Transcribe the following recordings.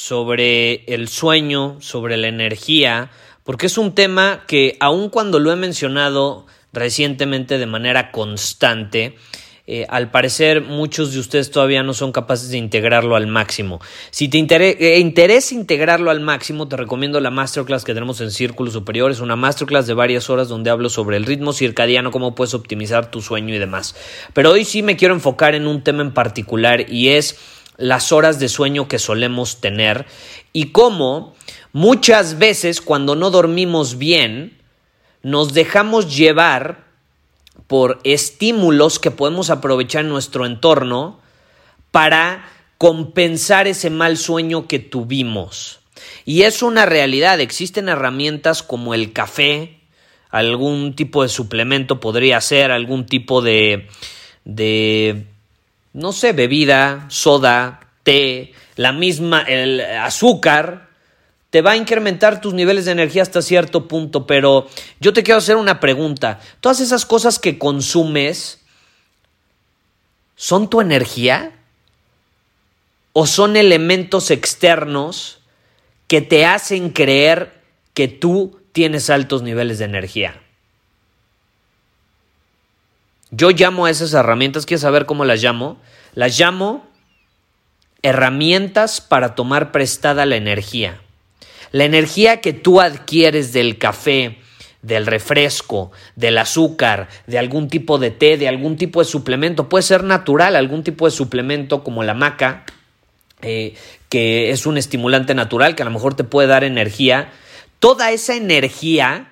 sobre el sueño, sobre la energía, porque es un tema que aun cuando lo he mencionado recientemente de manera constante, eh, al parecer muchos de ustedes todavía no son capaces de integrarlo al máximo. Si te eh, interesa integrarlo al máximo, te recomiendo la masterclass que tenemos en Círculo Superior. Es una masterclass de varias horas donde hablo sobre el ritmo circadiano, cómo puedes optimizar tu sueño y demás. Pero hoy sí me quiero enfocar en un tema en particular y es las horas de sueño que solemos tener y cómo muchas veces cuando no dormimos bien nos dejamos llevar por estímulos que podemos aprovechar en nuestro entorno para compensar ese mal sueño que tuvimos. Y es una realidad, existen herramientas como el café, algún tipo de suplemento podría ser, algún tipo de, de no sé, bebida, soda, té, la misma, el azúcar, te va a incrementar tus niveles de energía hasta cierto punto, pero yo te quiero hacer una pregunta. ¿Todas esas cosas que consumes son tu energía? ¿O son elementos externos que te hacen creer que tú tienes altos niveles de energía? Yo llamo a esas herramientas, ¿quieres saber cómo las llamo? Las llamo herramientas para tomar prestada la energía. La energía que tú adquieres del café, del refresco, del azúcar, de algún tipo de té, de algún tipo de suplemento, puede ser natural, algún tipo de suplemento como la maca, eh, que es un estimulante natural que a lo mejor te puede dar energía. Toda esa energía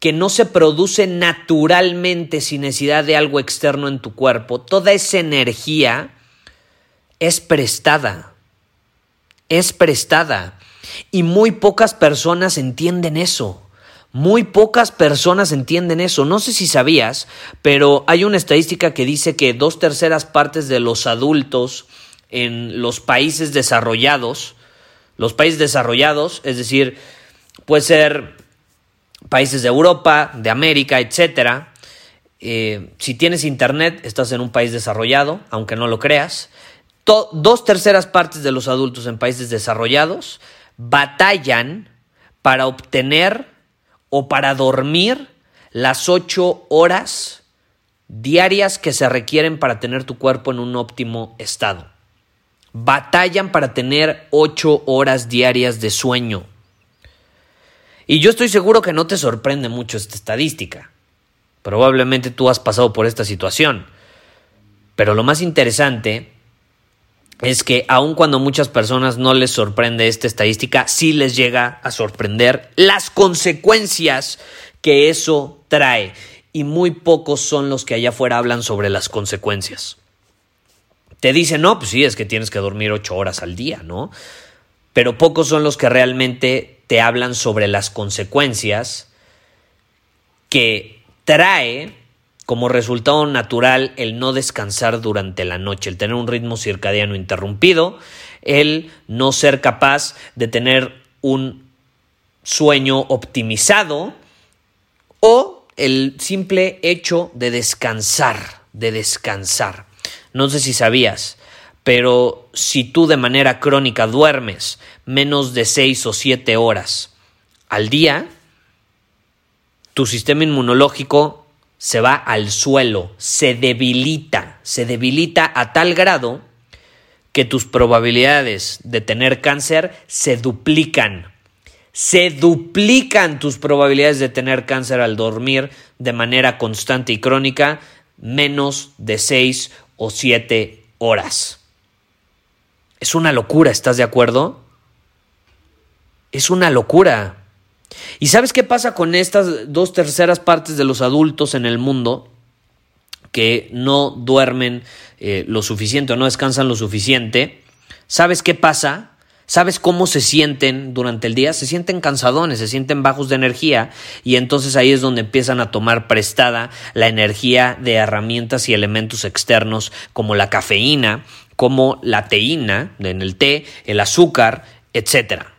que no se produce naturalmente sin necesidad de algo externo en tu cuerpo, toda esa energía es prestada. Es prestada. Y muy pocas personas entienden eso. Muy pocas personas entienden eso. No sé si sabías, pero hay una estadística que dice que dos terceras partes de los adultos en los países desarrollados, los países desarrollados, es decir, puede ser países de Europa, de América, etcétera. Eh, si tienes internet, estás en un país desarrollado, aunque no lo creas. dos terceras partes de los adultos en países desarrollados batallan para obtener o para dormir las ocho horas diarias que se requieren para tener tu cuerpo en un óptimo estado. Batallan para tener ocho horas diarias de sueño. Y yo estoy seguro que no te sorprende mucho esta estadística. Probablemente tú has pasado por esta situación. Pero lo más interesante es que aun cuando muchas personas no les sorprende esta estadística, sí les llega a sorprender las consecuencias que eso trae. Y muy pocos son los que allá afuera hablan sobre las consecuencias. Te dicen, no, pues sí, es que tienes que dormir ocho horas al día, ¿no? Pero pocos son los que realmente te hablan sobre las consecuencias que trae como resultado natural el no descansar durante la noche, el tener un ritmo circadiano interrumpido, el no ser capaz de tener un sueño optimizado o el simple hecho de descansar, de descansar. No sé si sabías, pero si tú de manera crónica duermes menos de 6 o 7 horas al día, tu sistema inmunológico se va al suelo, se debilita, se debilita a tal grado que tus probabilidades de tener cáncer se duplican. Se duplican tus probabilidades de tener cáncer al dormir de manera constante y crónica menos de 6 o 7 horas. Es una locura, ¿estás de acuerdo? Es una locura. ¿Y sabes qué pasa con estas dos terceras partes de los adultos en el mundo que no duermen eh, lo suficiente o no descansan lo suficiente? ¿Sabes qué pasa? ¿Sabes cómo se sienten durante el día? Se sienten cansadones, se sienten bajos de energía y entonces ahí es donde empiezan a tomar prestada la energía de herramientas y elementos externos como la cafeína, como la teína en el té, el azúcar, etcétera.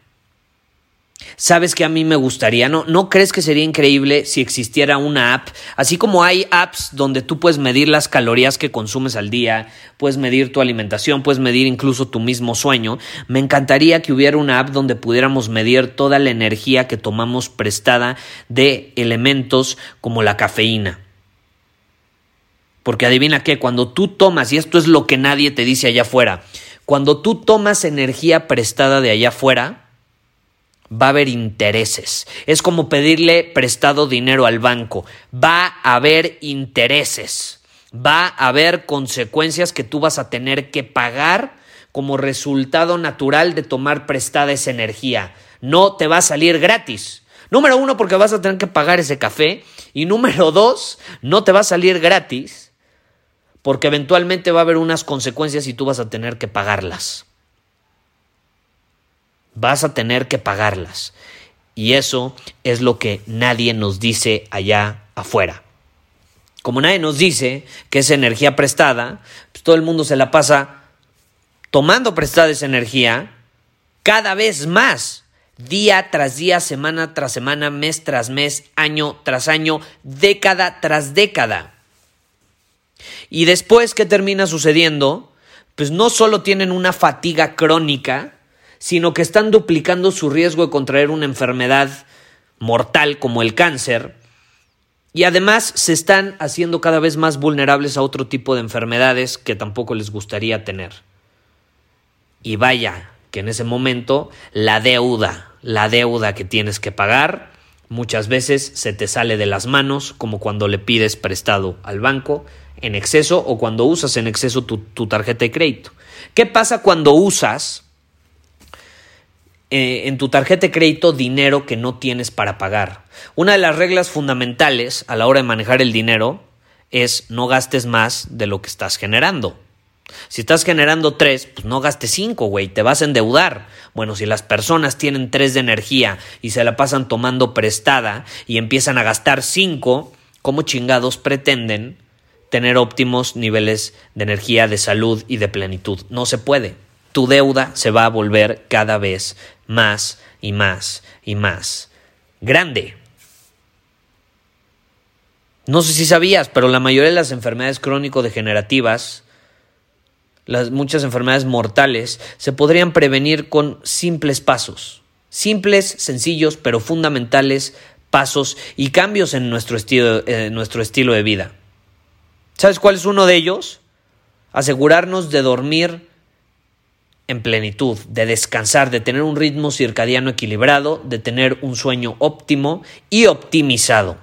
¿Sabes que a mí me gustaría? ¿No, ¿No crees que sería increíble si existiera una app? Así como hay apps donde tú puedes medir las calorías que consumes al día, puedes medir tu alimentación, puedes medir incluso tu mismo sueño. Me encantaría que hubiera una app donde pudiéramos medir toda la energía que tomamos prestada de elementos como la cafeína. Porque adivina qué, cuando tú tomas, y esto es lo que nadie te dice allá afuera, cuando tú tomas energía prestada de allá afuera, va a haber intereses. Es como pedirle prestado dinero al banco. Va a haber intereses. Va a haber consecuencias que tú vas a tener que pagar como resultado natural de tomar prestada esa energía. No te va a salir gratis. Número uno, porque vas a tener que pagar ese café. Y número dos, no te va a salir gratis porque eventualmente va a haber unas consecuencias y tú vas a tener que pagarlas vas a tener que pagarlas. Y eso es lo que nadie nos dice allá afuera. Como nadie nos dice que es energía prestada, pues todo el mundo se la pasa tomando prestada esa energía cada vez más, día tras día, semana tras semana, mes tras mes, año tras año, década tras década. Y después, ¿qué termina sucediendo? Pues no solo tienen una fatiga crónica, sino que están duplicando su riesgo de contraer una enfermedad mortal como el cáncer y además se están haciendo cada vez más vulnerables a otro tipo de enfermedades que tampoco les gustaría tener. Y vaya que en ese momento la deuda, la deuda que tienes que pagar, muchas veces se te sale de las manos, como cuando le pides prestado al banco en exceso o cuando usas en exceso tu, tu tarjeta de crédito. ¿Qué pasa cuando usas eh, en tu tarjeta de crédito dinero que no tienes para pagar. Una de las reglas fundamentales a la hora de manejar el dinero es no gastes más de lo que estás generando. Si estás generando tres, pues no gastes cinco, güey, te vas a endeudar. Bueno, si las personas tienen tres de energía y se la pasan tomando prestada y empiezan a gastar cinco, ¿cómo chingados pretenden tener óptimos niveles de energía, de salud y de plenitud? No se puede tu deuda se va a volver cada vez más y más y más grande. No sé si sabías, pero la mayoría de las enfermedades crónico-degenerativas, las muchas enfermedades mortales, se podrían prevenir con simples pasos. Simples, sencillos, pero fundamentales pasos y cambios en nuestro estilo, en nuestro estilo de vida. ¿Sabes cuál es uno de ellos? Asegurarnos de dormir en plenitud, de descansar, de tener un ritmo circadiano equilibrado, de tener un sueño óptimo y optimizado.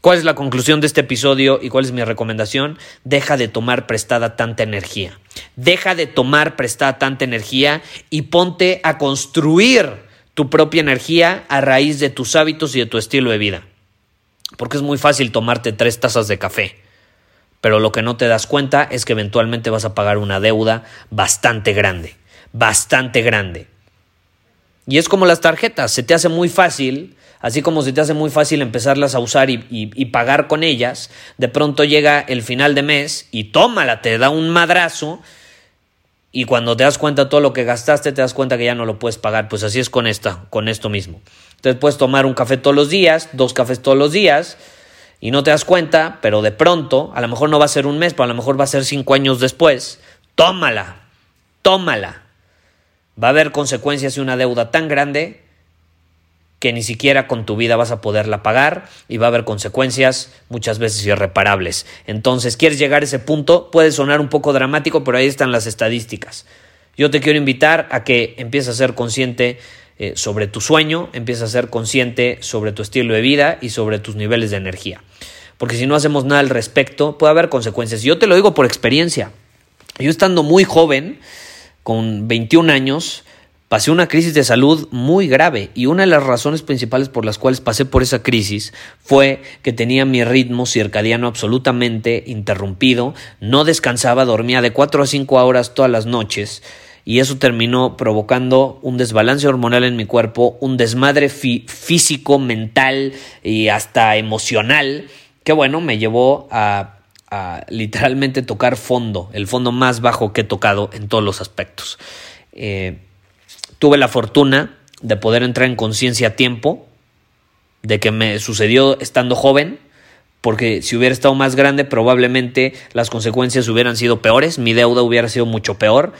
¿Cuál es la conclusión de este episodio y cuál es mi recomendación? Deja de tomar prestada tanta energía. Deja de tomar prestada tanta energía y ponte a construir tu propia energía a raíz de tus hábitos y de tu estilo de vida. Porque es muy fácil tomarte tres tazas de café pero lo que no te das cuenta es que eventualmente vas a pagar una deuda bastante grande, bastante grande. Y es como las tarjetas, se te hace muy fácil, así como se te hace muy fácil empezarlas a usar y, pagar con ellas, de pronto llega el final de mes y tómala, te da un madrazo y cuando te das cuenta todo lo que gastaste, te das cuenta que ya no lo puedes pagar. Pues así es con esta, con esto mismo. Entonces puedes tomar un café todos los días, dos cafés todos los días, y no te das cuenta, pero de pronto, a lo mejor no va a ser un mes, pero a lo mejor va a ser cinco años después, tómala, tómala. Va a haber consecuencias de una deuda tan grande que ni siquiera con tu vida vas a poderla pagar y va a haber consecuencias muchas veces irreparables. Entonces, ¿quieres llegar a ese punto? Puede sonar un poco dramático, pero ahí están las estadísticas. Yo te quiero invitar a que empieces a ser consciente eh, sobre tu sueño, empieces a ser consciente sobre tu estilo de vida y sobre tus niveles de energía. Porque si no hacemos nada al respecto, puede haber consecuencias. Yo te lo digo por experiencia. Yo estando muy joven, con 21 años, pasé una crisis de salud muy grave y una de las razones principales por las cuales pasé por esa crisis fue que tenía mi ritmo circadiano absolutamente interrumpido, no descansaba, dormía de 4 a 5 horas todas las noches y eso terminó provocando un desbalance hormonal en mi cuerpo, un desmadre físico, mental y hasta emocional que bueno, me llevó a literalmente tocar fondo, el fondo más bajo que he tocado en todos los aspectos. Eh, tuve la fortuna de poder entrar en conciencia a tiempo, de que me sucedió estando joven, porque si hubiera estado más grande probablemente las consecuencias hubieran sido peores, mi deuda hubiera sido mucho peor,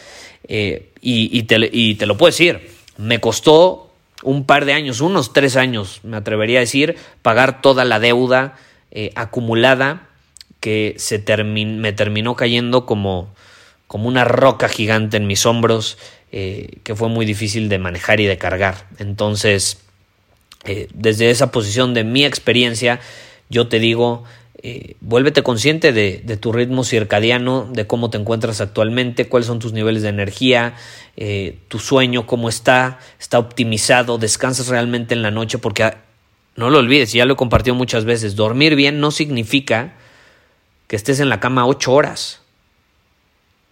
eh, y, te, y te lo puedo decir, me costó un par de años, unos tres años, me atrevería a decir, pagar toda la deuda eh, acumulada que se me terminó cayendo como, como una roca gigante en mis hombros eh, que fue muy difícil de manejar y de cargar. Entonces, desde esa posición de mi experiencia, yo te digo, eh, vuélvete consciente de, tu ritmo circadiano, de cómo te encuentras actualmente, cuáles son tus niveles de energía, tu sueño, cómo está, está optimizado, descansas realmente en la noche, porque ah, no lo olvides, ya lo he compartido muchas veces, dormir bien no significa que estés en la cama ocho horas.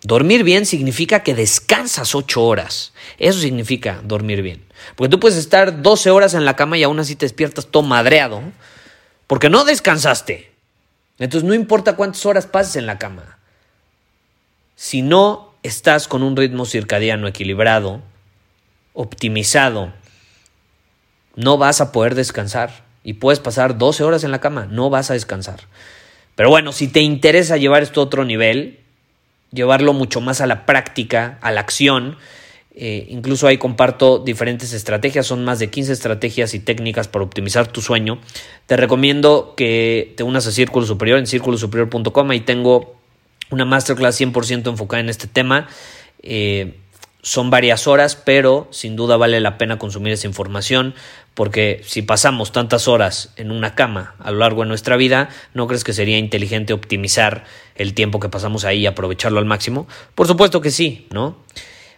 Dormir bien significa que descansas ocho horas. Eso significa dormir bien. Porque tú puedes estar 12 horas en la cama y aún así te despiertas todo madreado porque no descansaste. Entonces no importa cuántas horas pases en la cama. Si no estás con un ritmo circadiano equilibrado, optimizado, no vas a poder descansar. Y puedes pasar 12 horas en la cama, no vas a descansar. Pero bueno, si te interesa llevar esto a otro nivel, llevarlo mucho más a la práctica, a la acción, eh, incluso ahí comparto diferentes estrategias, son más de 15 estrategias y técnicas para optimizar tu sueño. Te recomiendo que te unas a Círculo Superior en círculosuperior.com. Ahí tengo una masterclass 100% enfocada en este tema. Eh, son varias horas, pero sin duda vale la pena consumir esa información porque si pasamos tantas horas en una cama a lo largo de nuestra vida, ¿no crees que sería inteligente optimizar el tiempo que pasamos ahí y aprovecharlo al máximo? Por supuesto que sí, ¿no?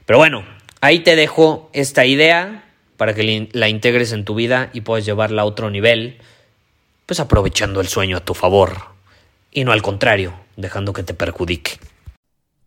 Pero bueno, ahí te dejo esta idea para que la integres en tu vida y puedas llevarla a otro nivel, pues aprovechando el sueño a tu favor y no al contrario, dejando que te perjudique.